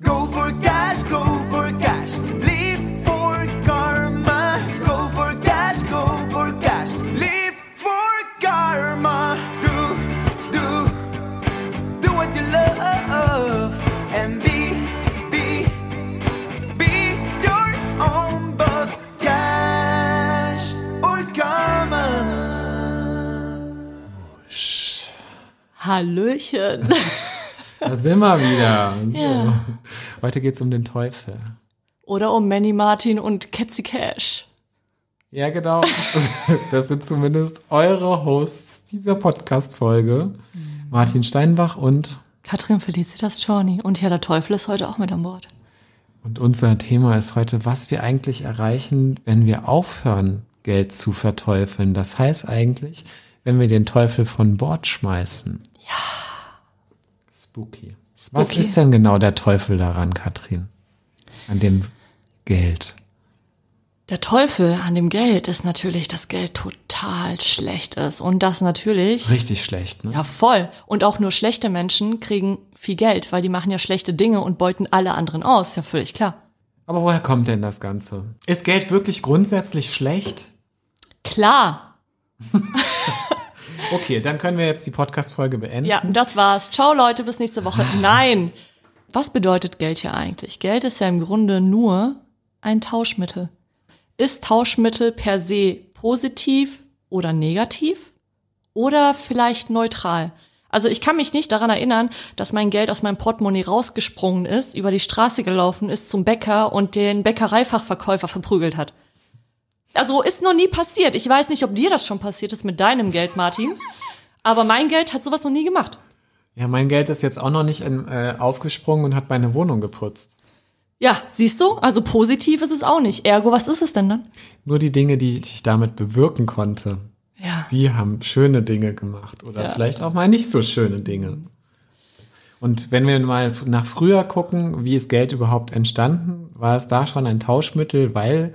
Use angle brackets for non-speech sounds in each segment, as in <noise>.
Go for cash, go for cash. Live for karma. Go for cash, go for cash. Live for karma. Do, do, do what you love. And be, be, be your own boss. Cash or karma. Hallöchen. <laughs> Da sind wir wieder. So. Ja. Heute geht's um den Teufel. Oder um Manny Martin und Ketzi Cash. Ja, genau. <laughs> Das sind zumindest eure Hosts dieser Podcast-Folge. Martin Steinbach und, Katrin Felicitas Czorny. Und ja, der Teufel ist heute auch mit an Bord. und unser Thema ist heute, was wir eigentlich erreichen, wenn wir aufhören, Geld zu verteufeln. Das heißt eigentlich, wenn wir den Teufel von Bord schmeißen. Ja. Spooky. Was Spooky. ist denn genau der Teufel daran, Katrin? An dem Geld. Der Teufel an dem Geld ist natürlich, dass Geld total schlecht ist. Und das natürlich. Richtig schlecht, ne? Ja, voll. Und auch nur schlechte Menschen kriegen viel Geld, weil die machen ja schlechte Dinge und beuten alle anderen aus. Ist ja völlig klar. Aber woher kommt denn das Ganze? Ist Geld wirklich grundsätzlich schlecht? Klar. <laughs> Okay, dann können wir jetzt die Podcast-Folge beenden. Ja, das war's. Ciao Leute, bis nächste Woche. <laughs> Nein. Was bedeutet Geld hier eigentlich? Geld ist ja im Grunde nur ein Tauschmittel. Ist Tauschmittel per se positiv oder negativ? Oder vielleicht neutral? Also ich kann mich nicht daran erinnern, dass mein Geld aus meinem Portemonnaie rausgesprungen ist, über die Straße gelaufen ist zum Bäcker und den Bäckereifachverkäufer verprügelt hat. Also ist noch nie passiert. Ich weiß nicht, ob dir das schon passiert ist mit deinem Geld, Martin. Aber mein Geld hat sowas noch nie gemacht. Ja, mein Geld ist jetzt auch noch nicht in, äh, aufgesprungen und hat meine Wohnung geputzt. Ja, siehst du? Also positiv ist es auch nicht. Ergo, was ist es denn dann? Nur die Dinge, die ich damit bewirken konnte, Ja. die haben schöne Dinge gemacht oder Ja. vielleicht auch mal nicht so schöne Dinge. Und wenn wir mal nach früher gucken, wie ist Geld überhaupt entstanden, war es da schon ein Tauschmittel, weil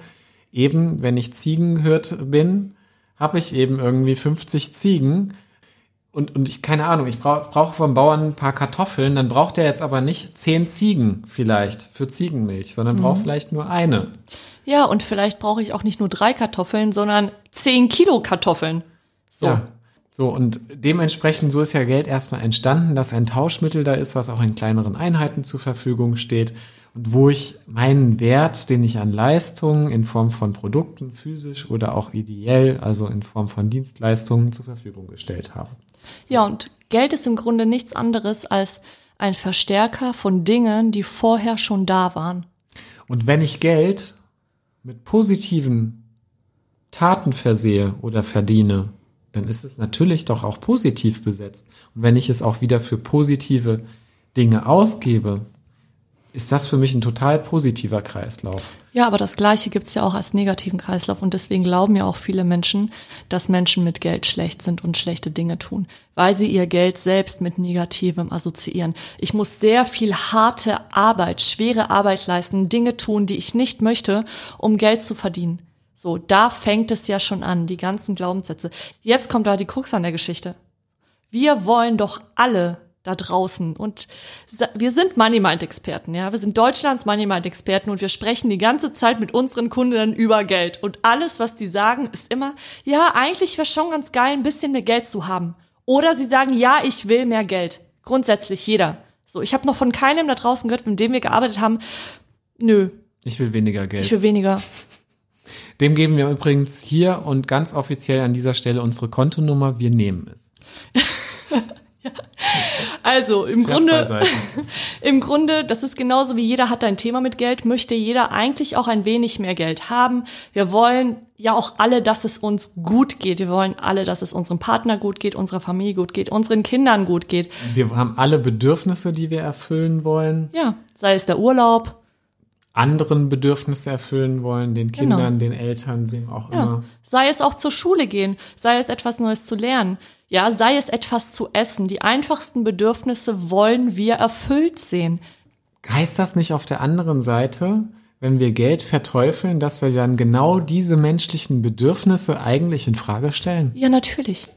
eben, wenn ich Ziegenhirt bin, habe ich eben irgendwie 50 Ziegen und, und ich, keine Ahnung, ich brauche brauch vom Bauern ein paar Kartoffeln, dann braucht er jetzt aber nicht 10 Ziegen vielleicht für Ziegenmilch, sondern braucht vielleicht nur eine. Ja, und vielleicht brauche ich auch nicht nur drei Kartoffeln, sondern zehn Kilo Kartoffeln. So. Ja. So, und dementsprechend, so ist ja Geld erstmal entstanden, dass ein Tauschmittel da ist, was auch in kleineren Einheiten zur Verfügung steht und wo ich meinen Wert, den ich an Leistungen in Form von Produkten, physisch oder auch ideell, also in Form von Dienstleistungen zur Verfügung gestellt habe. Ja, und Geld ist im Grunde nichts anderes als ein Verstärker von Dingen, die vorher schon da waren. Und wenn ich Geld mit positiven Taten versehe oder verdiene, dann ist es natürlich doch auch positiv besetzt. Und wenn ich es auch wieder für positive Dinge ausgebe, ist das für mich ein total positiver Kreislauf. Ja, aber das Gleiche gibt's ja auch als negativen Kreislauf und deswegen glauben ja auch viele Menschen, dass Menschen mit Geld schlecht sind und schlechte Dinge tun, weil sie ihr Geld selbst mit Negativem assoziieren. Ich muss sehr viel harte Arbeit, schwere Arbeit leisten, Dinge tun, die ich nicht möchte, um Geld zu verdienen. So, da fängt es ja schon an, die ganzen Glaubenssätze. Jetzt kommt da die Krux an der Geschichte. Wir wollen doch alle da draußen und wir sind Money Mind Experten, ja, wir sind Deutschlands Money Mind Experten und wir sprechen die ganze Zeit mit unseren Kunden über Geld und alles, was die sagen, ist immer, ja, eigentlich wäre schon ganz geil, ein bisschen mehr Geld zu haben. Oder sie sagen, ja, ich will mehr Geld. Grundsätzlich jeder. So, ich habe noch von keinem da draußen gehört, mit dem wir gearbeitet haben. Nö, Ich will weniger Geld. ich will weniger. Dem geben wir übrigens hier und ganz offiziell an dieser Stelle unsere Kontonummer. Wir nehmen es. <laughs> <laughs> Also im Scherz Grunde, <laughs> im Grunde, das ist genauso wie jeder hat ein Thema mit Geld, möchte jeder eigentlich auch ein wenig mehr Geld haben. Wir wollen ja auch alle, dass es uns gut geht. Wir wollen alle, dass es unserem Partner gut geht, unserer Familie gut geht, unseren Kindern gut geht. Wir haben alle Bedürfnisse, die wir erfüllen wollen. Ja, sei es der Urlaub, anderen Bedürfnisse erfüllen wollen, den Kindern, den Eltern, wem auch Genau. ja, immer. sei es auch zur Schule gehen, sei es etwas Neues zu lernen, ja, sei es etwas zu essen. Die einfachsten Bedürfnisse wollen wir erfüllt sehen. Heißt das nicht auf der anderen Seite, wenn wir Geld verteufeln, dass wir dann genau diese menschlichen Bedürfnisse eigentlich in Frage stellen? Ja, natürlich.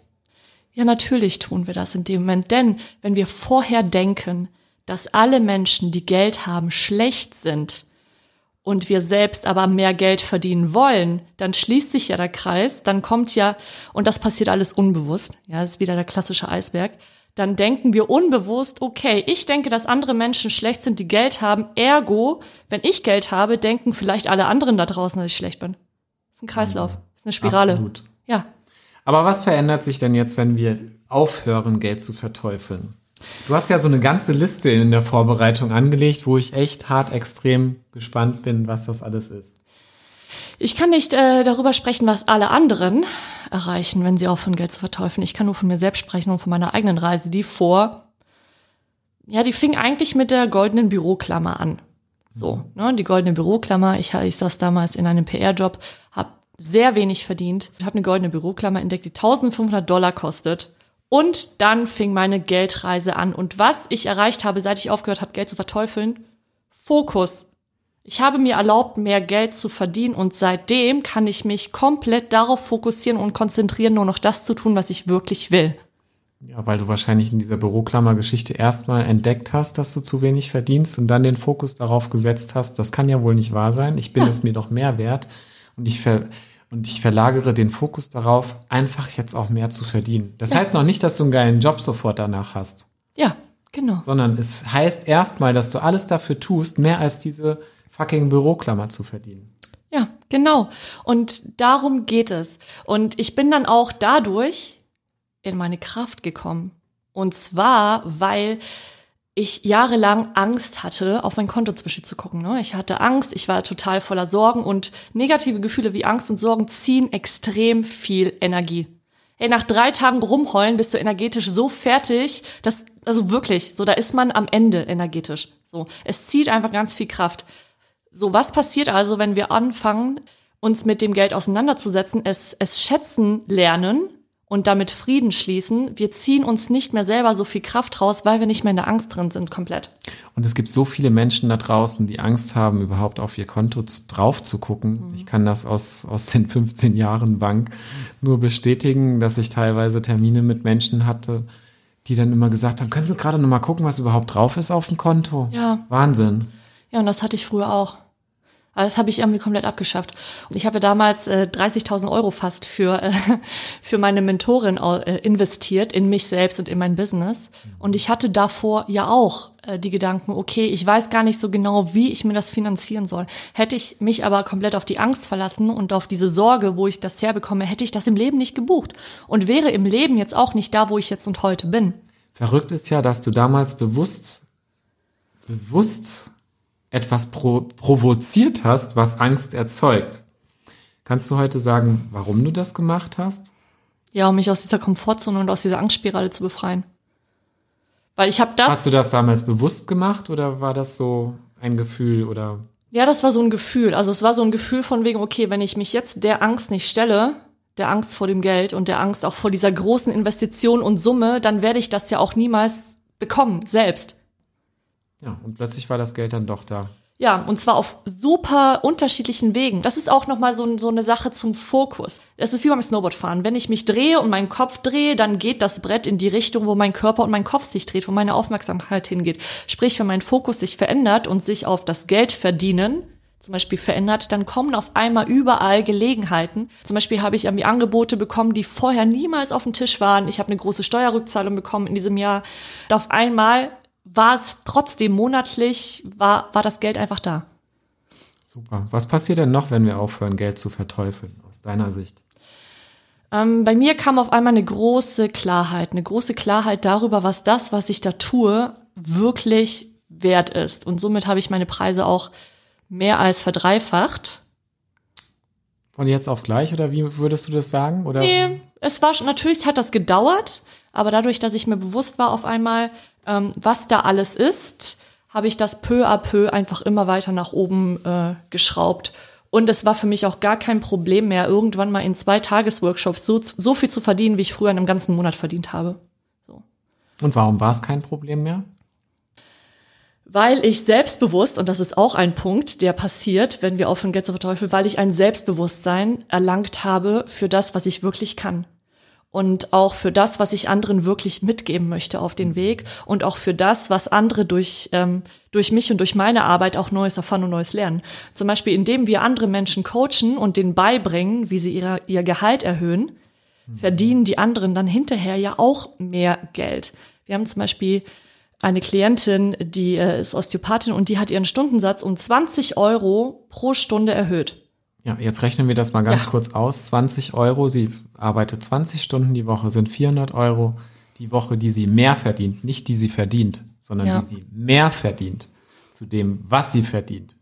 Ja, natürlich tun wir das in dem Moment. Denn wenn wir vorher denken, dass alle Menschen, die Geld haben, schlecht sind und wir selbst aber mehr Geld verdienen wollen, dann schließt sich ja der Kreis, dann kommt ja, und das passiert alles unbewusst, ja, das ist wieder der klassische Eisberg, dann denken wir unbewusst, okay, ich denke, dass andere Menschen schlecht sind, die Geld haben, ergo, wenn ich Geld habe, denken vielleicht alle anderen da draußen, dass ich schlecht bin. Das ist ein Kreislauf, das ist eine Spirale. Absolut. Ja. Aber was verändert sich denn jetzt, wenn wir aufhören, Geld zu verteufeln? Du hast ja so eine ganze Liste in der Vorbereitung angelegt, wo ich echt hart extrem gespannt bin, was das alles ist. Ich kann nicht äh, darüber sprechen, was alle anderen erreichen, wenn sie aufhören, Geld zu verteufeln. Ich kann nur von mir selbst sprechen und von meiner eigenen Reise, die vor, ja, die fing eigentlich mit der goldenen Büroklammer an. So, ne, die goldene Büroklammer. Ich, ich saß damals in einem PR-Job, habe sehr wenig verdient, habe eine goldene Büroklammer entdeckt, die 1500 Dollar kostet. Und dann fing meine Geldreise an. Und was ich erreicht habe, seit ich aufgehört habe, Geld zu verteufeln, Fokus. Ich habe mir erlaubt, mehr Geld zu verdienen und seitdem kann ich mich komplett darauf fokussieren und konzentrieren, nur noch das zu tun, was ich wirklich will. Ja, weil du wahrscheinlich in dieser Büroklammer-Geschichte erstmal entdeckt hast, dass du zu wenig verdienst und dann den Fokus darauf gesetzt hast, das kann ja wohl nicht wahr sein. Ich bin Ja. es mir doch mehr wert und ich ver und ich verlagere den Fokus darauf, einfach jetzt auch mehr zu verdienen. Das Ja. heißt noch nicht, dass du einen geilen Job sofort danach hast, Ja, genau. sondern es heißt erstmal, dass du alles dafür tust, mehr als diese fucking Büroklammer zu verdienen. Ja, genau. Und darum geht es. Und ich bin dann auch dadurch in meine Kraft gekommen. Und zwar, weil ich jahrelang Angst hatte, auf mein Konto zum Beispiel zu gucken. Ne? Ich hatte Angst, ich war total voller Sorgen und negative Gefühle wie Angst und Sorgen ziehen extrem viel Energie. Hey, nach drei Tagen rumheulen bist du energetisch so fertig, dass, also wirklich, so, da ist man am Ende energetisch. So, es zieht einfach ganz viel Kraft. So, was passiert also, wenn wir anfangen, uns mit dem Geld auseinanderzusetzen, es, es schätzen lernen und damit Frieden schließen? Wir ziehen uns nicht mehr selber so viel Kraft raus, weil wir nicht mehr in der Angst drin sind, komplett. Und es gibt so viele Menschen da draußen, die Angst haben, überhaupt auf ihr Konto drauf zu gucken. Ich kann das aus, aus den <laughs> 15 Jahren Bank nur bestätigen, dass ich teilweise Termine mit Menschen hatte, die dann immer gesagt haben, können Sie gerade noch mal gucken, was überhaupt drauf ist auf dem Konto? Ja. Wahnsinn. Ja, und das hatte ich früher auch. Aber das habe ich irgendwie komplett abgeschafft. Ich habe damals äh, 30.000 Euro fast für, äh, <laughs> für meine Mentorin äh, investiert, in mich selbst und in mein Business. Und ich hatte davor ja auch äh, die Gedanken, okay, ich weiß gar nicht so genau, wie ich mir das finanzieren soll. Hätte ich mich aber komplett auf die Angst verlassen und auf diese Sorge, wo ich das herbekomme, hätte ich das im Leben nicht gebucht. Und wäre im Leben jetzt auch nicht da, wo ich jetzt und heute bin. Verrückt ist ja, dass du damals bewusst, bewusst etwas pro, provoziert hast, was Angst erzeugt. Kannst du heute sagen, warum du das gemacht hast? Ja, um mich aus dieser Komfortzone und aus dieser Angstspirale zu befreien. Weil ich habe das. Hast du das damals bewusst gemacht oder war das so ein Gefühl oder? Ja, das war so ein Gefühl. Also es war so ein Gefühl von wegen, okay, wenn ich mich jetzt der Angst nicht stelle, der Angst vor dem Geld und der Angst auch vor dieser großen Investition und Summe, dann werde ich das ja auch niemals bekommen, selbst. Ja, und plötzlich war das Geld dann doch da. Ja, und zwar auf super unterschiedlichen Wegen. Das ist auch nochmal so, so eine Sache zum Fokus. Das ist wie beim Snowboardfahren. Wenn ich mich drehe und meinen Kopf drehe, dann geht das Brett in die Richtung, wo mein Körper und mein Kopf sich dreht, wo meine Aufmerksamkeit hingeht. Sprich, wenn mein Fokus sich verändert und sich auf das Geld verdienen zum Beispiel verändert, dann kommen auf einmal überall Gelegenheiten. Zum Beispiel habe ich irgendwie Angebote bekommen, die vorher niemals auf dem Tisch waren. Ich habe eine große Steuerrückzahlung bekommen in diesem Jahr. Und auf einmal war es trotzdem monatlich, war, war das Geld einfach da. Super. Was passiert denn noch, wenn wir aufhören, Geld zu verteufeln, aus deiner Sicht? Ähm, bei mir kam auf einmal eine große Klarheit, eine große Klarheit darüber, was das, was ich da tue, wirklich wert ist. Und somit habe ich meine Preise auch mehr als verdreifacht. Von jetzt auf gleich oder wie würdest du das sagen? Oder? Nee, es war natürlich hat das gedauert, aber dadurch, dass ich mir bewusst war auf einmal, ähm, was da alles ist, habe ich das peu à peu einfach immer weiter nach oben äh, geschraubt. Und es war für mich auch gar kein Problem mehr, irgendwann mal in zwei Tagesworkshops so, so viel zu verdienen, wie ich früher in einem ganzen Monat verdient habe. Und warum war es kein Problem mehr? Weil ich selbstbewusst, und das ist auch ein Punkt, der passiert, wenn wir aufhören, Geld zu verteufeln, weil ich ein Selbstbewusstsein erlangt habe für das, was ich wirklich kann. Und auch für das, was ich anderen wirklich mitgeben möchte auf den Weg und auch für das, was andere durch, ähm, durch mich und durch meine Arbeit auch Neues erfahren und Neues lernen. Zum Beispiel, indem wir andere Menschen coachen und denen beibringen, wie sie ihre, ihr Gehalt erhöhen, verdienen die anderen dann hinterher ja auch mehr Geld. Wir haben zum Beispiel eine Klientin, die äh, ist Osteopathin und die hat ihren Stundensatz um 20 Euro pro Stunde erhöht. Ja, jetzt rechnen wir das mal ganz Ja. kurz aus. 20 Euro, sie arbeitet 20 Stunden die Woche, sind 400 Euro die Woche, die sie mehr verdient. Nicht die sie verdient, sondern Ja. die sie mehr verdient zu dem, was sie verdient.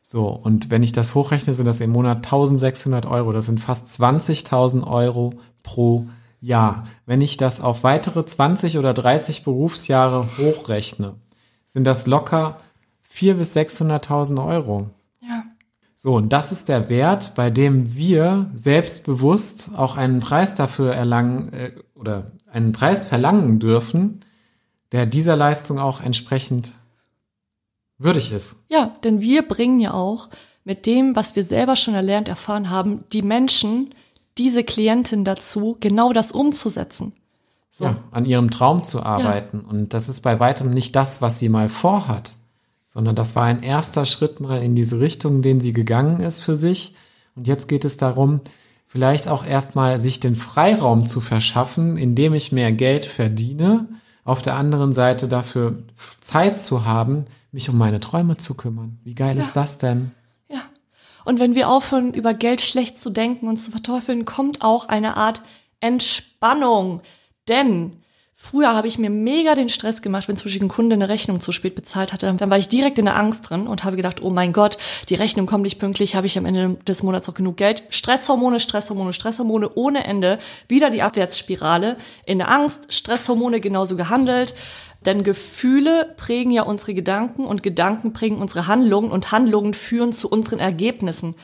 So, und wenn ich das hochrechne, sind das im Monat 1600 Euro. Das sind fast 20.000 Euro pro Jahr. Wenn ich das auf weitere 20 oder 30 Berufsjahre hochrechne, sind das locker 400.000 bis 600.000 Euro. Ja. So, und das ist der Wert, bei dem wir selbstbewusst auch einen Preis dafür erlangen äh, oder einen Preis verlangen dürfen, der dieser Leistung auch entsprechend würdig ist. Ja, denn wir bringen ja auch mit dem, was wir selber schon erlernt, erfahren haben, die Menschen, diese Klientin dazu, genau das umzusetzen. So. Ja, an ihrem Traum zu arbeiten. Und das ist bei weitem nicht das, was sie mal vorhat, sondern das war ein erster Schritt mal in diese Richtung, den sie gegangen ist für sich. Und jetzt geht es darum, vielleicht auch erstmal sich den Freiraum zu verschaffen, indem ich mehr Geld verdiene, auf der anderen Seite dafür Zeit zu haben, mich um meine Träume zu kümmern. Wie geil ist das denn? Ja. Und wenn wir aufhören, über Geld schlecht zu denken und zu verteufeln, kommt auch eine Art Entspannung. Denn früher habe ich mir mega den Stress gemacht, wenn zum Beispiel ein Kunde eine Rechnung zu spät bezahlt hatte. Dann war ich direkt in der Angst drin und habe gedacht, oh mein Gott, die Rechnung kommt nicht pünktlich, habe ich am Ende des Monats auch genug Geld. Stresshormone, Stresshormone, Stresshormone ohne Ende. Wieder die Abwärtsspirale. In der Angst, Stresshormone genauso gehandelt. Denn Gefühle prägen ja unsere Gedanken und Gedanken prägen unsere Handlungen und Handlungen führen zu unseren Ergebnissen.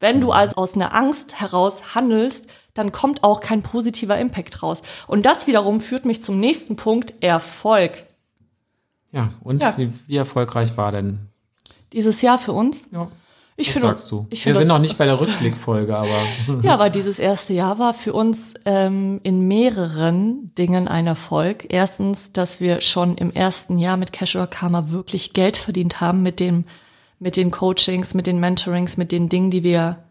Wenn du also aus einer Angst heraus handelst, dann kommt auch kein positiver Impact raus. Und das wiederum führt mich zum nächsten Punkt, Erfolg. Ja, und Ja. Wie, wie erfolgreich war denn? Dieses Jahr für uns. Ja, Ich finde, sagst du? Wir sind das- noch nicht bei der Rückblickfolge, aber <laughs> Ja, aber dieses erste Jahr war für uns ähm, in mehreren Dingen ein Erfolg. Erstens, dass wir schon im ersten Jahr mit Cash or Karma wirklich Geld verdient haben mit dem, mit den Coachings, mit den Mentorings, mit den Dingen, die wir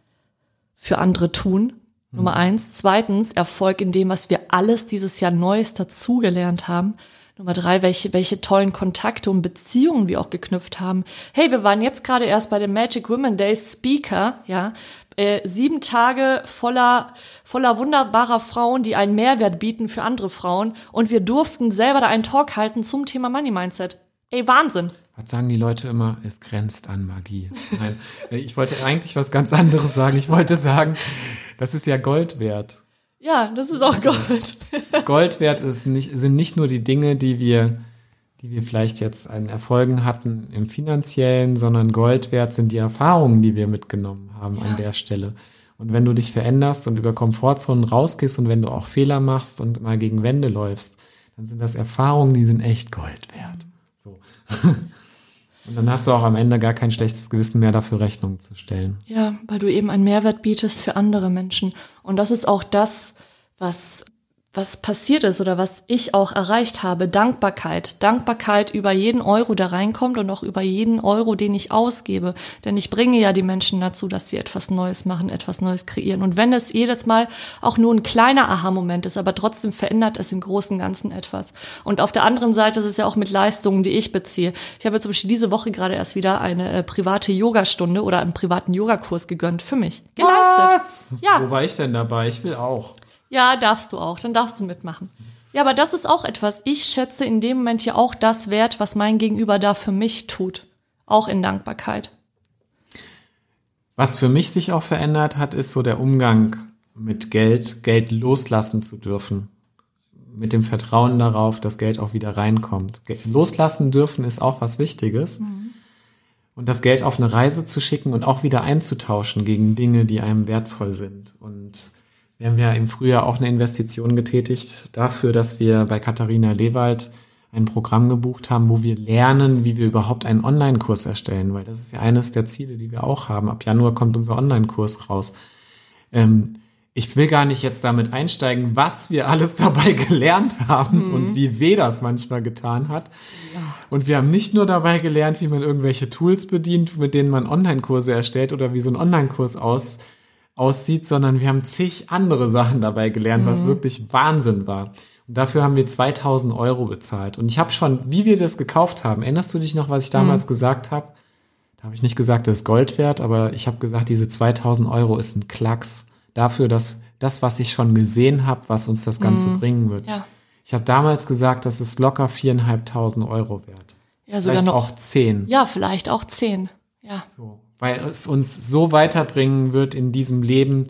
für andere tun. Nummer eins. Zweitens, Erfolg in dem, was wir alles dieses Jahr Neues dazugelernt haben. Nummer drei, welche, welche tollen Kontakte und Beziehungen wir auch geknüpft haben. Hey, wir waren jetzt gerade erst bei dem Magic Women Days Speaker, ja. Äh, sieben Tage voller, voller wunderbarer Frauen, die einen Mehrwert bieten für andere Frauen. Und wir durften selber da einen Talk halten zum Thema Money Mindset. Ey, Wahnsinn. Was sagen die Leute immer? Es grenzt an Magie. Nein, <laughs> ich wollte eigentlich was ganz anderes sagen. Ich wollte sagen, das ist ja Gold wert. Ja, das ist auch Gold. Gold wert ist nicht, sind nicht nur die Dinge, die wir, die wir vielleicht jetzt an Erfolgen hatten im finanziellen, sondern Gold wert sind die Erfahrungen, die wir mitgenommen haben an der Stelle. Und wenn du dich veränderst und über Komfortzonen rausgehst und wenn du auch Fehler machst und mal gegen Wände läufst, dann sind das Erfahrungen, die sind echt Gold wert. So. <laughs> Und dann hast du auch am Ende gar kein schlechtes Gewissen mehr dafür Rechnung zu stellen. Ja, weil du eben einen Mehrwert bietest für andere Menschen. Und das ist auch das, was, was passiert ist oder was ich auch erreicht habe. Dankbarkeit. Dankbarkeit über jeden Euro, der reinkommt und auch über jeden Euro, den ich ausgebe. Denn ich bringe ja die Menschen dazu, dass sie etwas Neues machen, etwas Neues kreieren. Und wenn es jedes Mal auch nur ein kleiner Aha-Moment ist, aber trotzdem verändert es im Großen und Ganzen etwas. Und auf der anderen Seite ist es ja auch mit Leistungen, die ich beziehe. Ich habe zum Beispiel diese Woche gerade erst wieder eine äh, private Yogastunde oder einen privaten Yogakurs gegönnt für mich. Geleistet. Ja. Wo war ich denn dabei? Ich will auch. Ja, darfst du auch. Dann darfst du mitmachen. Ja, aber das ist auch etwas. Ich schätze in dem Moment ja auch das wert, was mein Gegenüber da für mich tut. Auch in Dankbarkeit. Was für mich sich auch verändert hat, ist so der Umgang mit Geld, Geld loslassen zu dürfen. Mit dem Vertrauen darauf, dass Geld auch wieder reinkommt. Loslassen dürfen ist auch was Wichtiges. Und das Geld auf eine Reise zu schicken und auch wieder einzutauschen gegen Dinge, die einem wertvoll sind. Und wir haben ja im Frühjahr auch eine Investition getätigt dafür, dass wir bei Katharina Lewald ein Programm gebucht haben, wo wir lernen, wie wir überhaupt einen Online-Kurs erstellen, weil das ist ja eines der Ziele, die wir auch haben. Ab Januar kommt unser Online-Kurs raus. Ähm, ich will gar nicht jetzt damit einsteigen, was wir alles <laughs> dabei gelernt haben und wie weh das manchmal getan hat. Und wir haben nicht nur dabei gelernt, wie man irgendwelche Tools bedient, mit denen man Online-Kurse erstellt oder wie so ein Online-Kurs aus, aussieht, sondern wir haben zig andere Sachen dabei gelernt, was wirklich Wahnsinn war. Und dafür haben wir 2000 Euro bezahlt. Und ich habe schon, wie wir das gekauft haben, erinnerst du dich noch, was ich damals gesagt habe? Da habe ich nicht gesagt, das ist Gold wert, aber ich habe gesagt, diese 2000 Euro ist ein Klacks dafür, dass das, was ich schon gesehen habe, was uns das Ganze bringen wird. Ja. Ich habe damals gesagt, das ist locker viereinhalbtausend Euro wert. Ja, sogar Vielleicht noch. auch zehn. Ja, vielleicht auch zehn. Ja. So, weil es uns so weiterbringen wird in diesem Leben,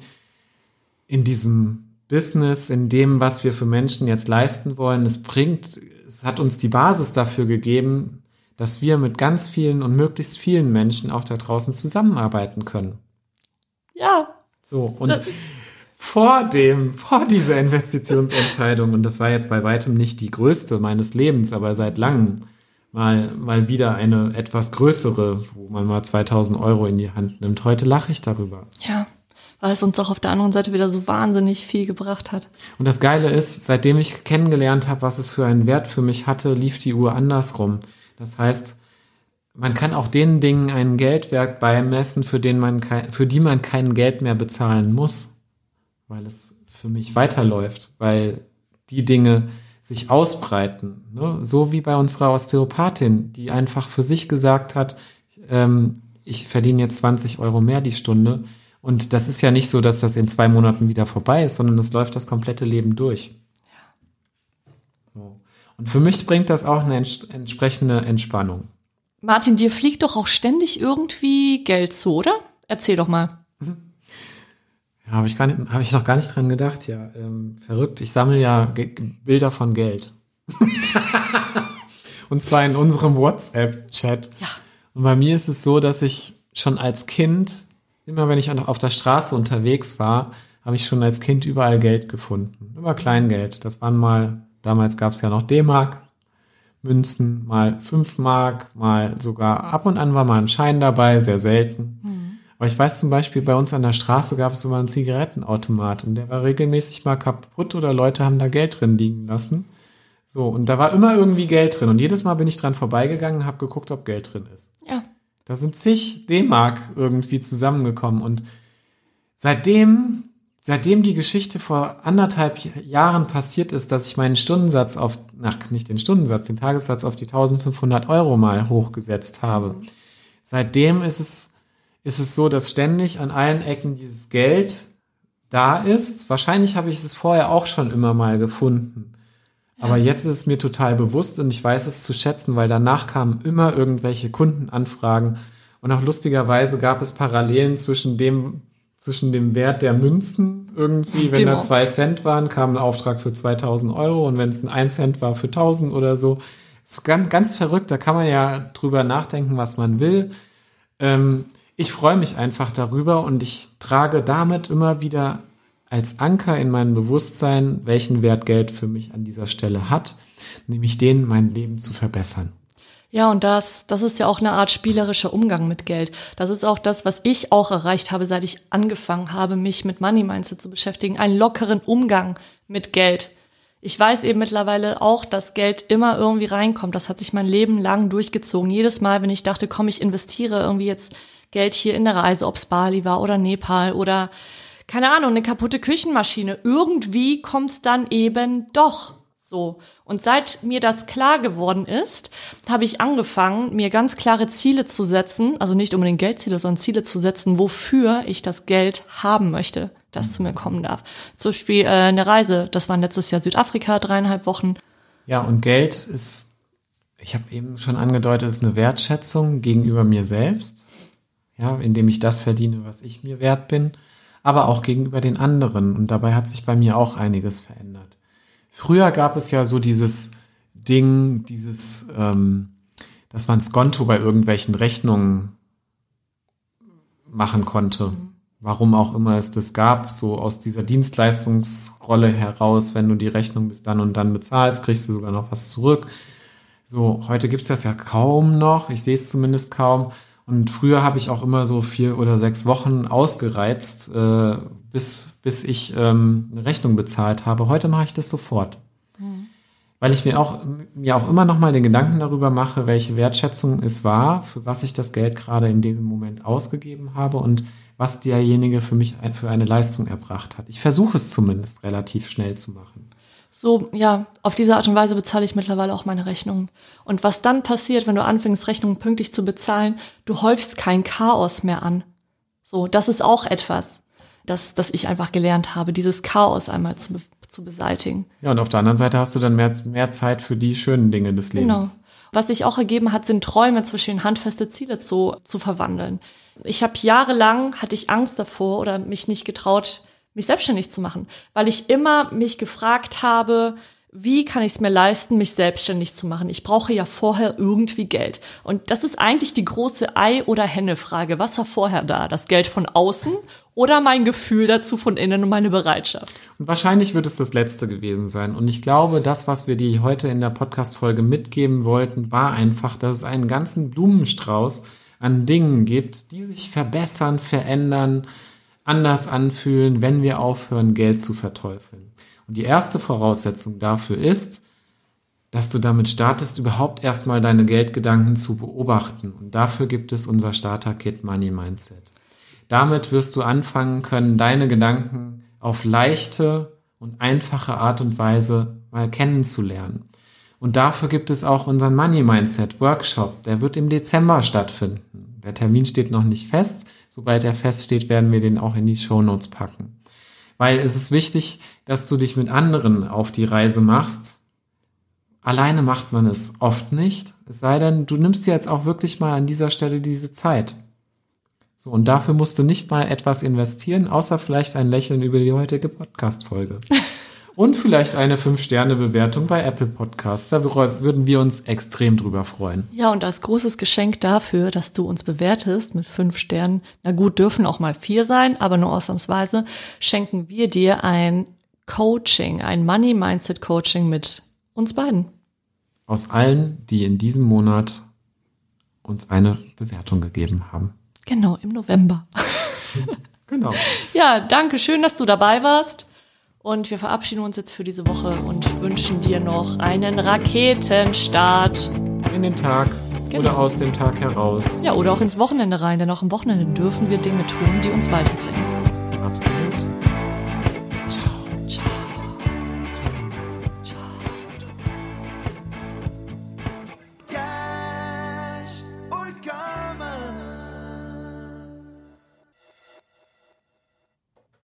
in diesem Business, in dem, was wir für Menschen jetzt leisten wollen. Es bringt, es hat uns die Basis dafür gegeben, dass wir mit ganz vielen und möglichst vielen Menschen auch da draußen zusammenarbeiten können. Ja. So, und vor dem, vor dieser Investitionsentscheidung, und das war jetzt bei weitem nicht die größte meines Lebens, aber seit langem mal, mal wieder eine etwas größere, wo man mal 2000 Euro in die Hand nimmt. Heute lache ich darüber. Ja. Weil es uns auch auf der anderen Seite wieder so wahnsinnig viel gebracht hat. Und das Geile ist, seitdem ich kennengelernt habe, was es für einen Wert für mich hatte, lief die Uhr andersrum. Das heißt, man kann auch den Dingen einen Geldwert beimessen, für, den man kein, für die man kein Geld mehr bezahlen muss, weil es für mich weiterläuft, weil die Dinge sich ausbreiten. Ne? So wie bei unserer Osteopathin, die einfach für sich gesagt hat, ähm, ich verdiene jetzt 20 Euro mehr die Stunde. Und das ist ja nicht so, dass das in zwei Monaten wieder vorbei ist, sondern es läuft das komplette Leben durch. So. Und für mich bringt das auch eine ents entsprechende Entspannung. Martin, dir fliegt doch auch ständig irgendwie Geld zu, oder? Erzähl doch mal. Ja, habe ich, gar nicht- hab ich noch gar nicht dran gedacht, ja. Ähm, verrückt. Ich sammle ja Ge Bilder von Geld. <laughs> Und zwar in unserem WhatsApp-Chat. Ja. Und bei mir ist es so, dass ich schon als Kind, immer wenn ich auf der Straße unterwegs war, habe ich schon als Kind überall Geld gefunden. Immer Kleingeld. Das waren mal, damals gab es ja noch D-Mark, Münzen, mal 5 Mark, mal sogar ab und an war mal ein Schein dabei, sehr selten. Aber ich weiß zum Beispiel, bei uns an der Straße gab es immer einen Zigarettenautomat und der war regelmäßig mal kaputt oder Leute haben da Geld drin liegen lassen. So, und da war immer irgendwie Geld drin und jedes Mal bin ich dran vorbeigegangen und habe geguckt, ob Geld drin ist. Ja. Da sind zig D-Mark irgendwie zusammengekommen und seitdem, seitdem die Geschichte vor anderthalb Jahren passiert ist, dass ich meinen Stundensatz auf, ach, nicht den Stundensatz, den Tagessatz auf die 1500 Euro mal hochgesetzt habe. Seitdem ist es, ist es so, dass ständig an allen Ecken dieses Geld da ist. Wahrscheinlich habe ich es vorher auch schon immer mal gefunden. Aber jetzt ist es mir total bewusst und ich weiß es zu schätzen, weil danach kamen immer irgendwelche Kundenanfragen und auch lustigerweise gab es Parallelen zwischen dem, zwischen dem Wert der Münzen irgendwie, wenn Dem da zwei Cent waren, kam ein Auftrag für 2000 Euro und wenn es ein 1 Cent war für 1000 oder so. So ganz, ganz verrückt, da kann man ja drüber nachdenken, was man will. Ähm, ich freue mich einfach darüber und ich trage damit immer wieder als Anker in mein Bewusstsein, welchen Wert Geld für mich an dieser Stelle hat, nämlich den, mein Leben zu verbessern. Ja, und das, das ist ja auch eine Art spielerischer Umgang mit Geld. Das ist auch das, was ich auch erreicht habe, seit ich angefangen habe, mich mit Money Mindset zu beschäftigen. Einen lockeren Umgang mit Geld. Ich weiß eben mittlerweile auch, dass Geld immer irgendwie reinkommt. Das hat sich mein Leben lang durchgezogen. Jedes Mal, wenn ich dachte, komm, ich investiere irgendwie jetzt Geld hier in der Reise, ob's Bali war oder Nepal oder keine Ahnung, eine kaputte Küchenmaschine. Irgendwie kommt's dann eben doch. So. Und seit mir das klar geworden ist, habe ich angefangen, mir ganz klare Ziele zu setzen, also nicht unbedingt Geldziele, sondern Ziele zu setzen, wofür ich das Geld haben möchte, das zu mir kommen darf. Zum Beispiel äh, eine Reise, das war letztes Jahr Südafrika, dreieinhalb Wochen. Ja, und Geld ist, ich habe eben schon angedeutet, ist eine Wertschätzung gegenüber mir selbst, ja, indem ich das verdiene, was ich mir wert bin, aber auch gegenüber den anderen. Und dabei hat sich bei mir auch einiges verändert. Früher gab es ja so dieses Ding, dieses, ähm, dass man Skonto bei irgendwelchen Rechnungen machen konnte. Warum auch immer es das gab, so aus dieser Dienstleistungsrolle heraus, wenn du die Rechnung bis dann und dann bezahlst, kriegst du sogar noch was zurück. So, heute gibt's das ja kaum noch, ich sehe es zumindest kaum. Und früher habe ich auch immer so vier oder sechs Wochen ausgereizt, äh, bis, bis ich ähm, eine Rechnung bezahlt habe. Heute mache ich das sofort. Weil ich mir auch, mir auch immer noch mal den Gedanken darüber mache, welche Wertschätzung es war, für was ich das Geld gerade in diesem Moment ausgegeben habe und was derjenige für mich ein, für eine Leistung erbracht hat. Ich versuche es zumindest relativ schnell zu machen. So, ja, auf diese Art und Weise bezahle ich mittlerweile auch meine Rechnungen. Und was dann passiert, wenn du anfängst, Rechnungen pünktlich zu bezahlen, du häufst kein Chaos mehr an. So, das ist auch etwas, das, das ich einfach gelernt habe, dieses Chaos einmal zu, zu beseitigen. Ja, und auf der anderen Seite hast du dann mehr, mehr Zeit für die schönen Dinge des Lebens. Genau. Was sich auch ergeben hat, sind Träume zwischen handfeste Ziele zu, zu verwandeln. Ich habe jahrelang, hatte ich Angst davor oder mich nicht getraut, mich selbstständig zu machen, weil ich immer mich gefragt habe, wie kann ich es mir leisten, mich selbstständig zu machen? Ich brauche ja vorher irgendwie Geld. Und das ist eigentlich die große Ei- oder Henne-Frage. Was war vorher da? Das Geld von außen oder mein Gefühl dazu von innen und meine Bereitschaft? Und wahrscheinlich wird es das letzte gewesen sein. Und ich glaube, das, was wir dir heute in der Podcast-Folge mitgeben wollten, war einfach, dass es einen ganzen Blumenstrauß an Dingen gibt, die sich verbessern, verändern, anders anfühlen, wenn wir aufhören, Geld zu verteufeln. Und die erste Voraussetzung dafür ist, dass du damit startest, überhaupt erstmal deine Geldgedanken zu beobachten. Und dafür gibt es unser Starter-Kit Money Mindset. Damit wirst du anfangen können, deine Gedanken auf leichte und einfache Art und Weise mal kennenzulernen. Und dafür gibt es auch unseren Money Mindset Workshop. Der wird im Dezember stattfinden. Der Termin steht noch nicht fest. Sobald er feststeht, werden wir den auch in die Show Notes packen. Weil es ist wichtig, dass du dich mit anderen auf die Reise machst. Alleine macht man es oft nicht. Es sei denn, du nimmst dir jetzt auch wirklich mal an dieser Stelle diese Zeit. So, und dafür musst du nicht mal etwas investieren, außer vielleicht ein Lächeln über die heutige Podcast-Folge. <laughs> und vielleicht eine 5-Sterne-Bewertung bei Apple Podcasts. Da würden wir uns extrem drüber freuen. Ja, und als großes Geschenk dafür, dass du uns bewertest mit fünf Sternen, na gut, dürfen auch mal vier sein, aber nur ausnahmsweise, schenken wir dir ein Coaching, ein Money Mindset Coaching mit uns beiden. Aus allen, die in diesem Monat uns eine Bewertung gegeben haben. Genau, im November. genau. <laughs> Ja, danke. Schön, dass du dabei warst. Und wir verabschieden uns jetzt für diese Woche und wünschen dir noch einen Raketenstart. In den Tag genau. oder aus dem Tag heraus. Ja, oder auch ins Wochenende rein, denn auch am Wochenende dürfen wir Dinge tun, die uns weiterbringen.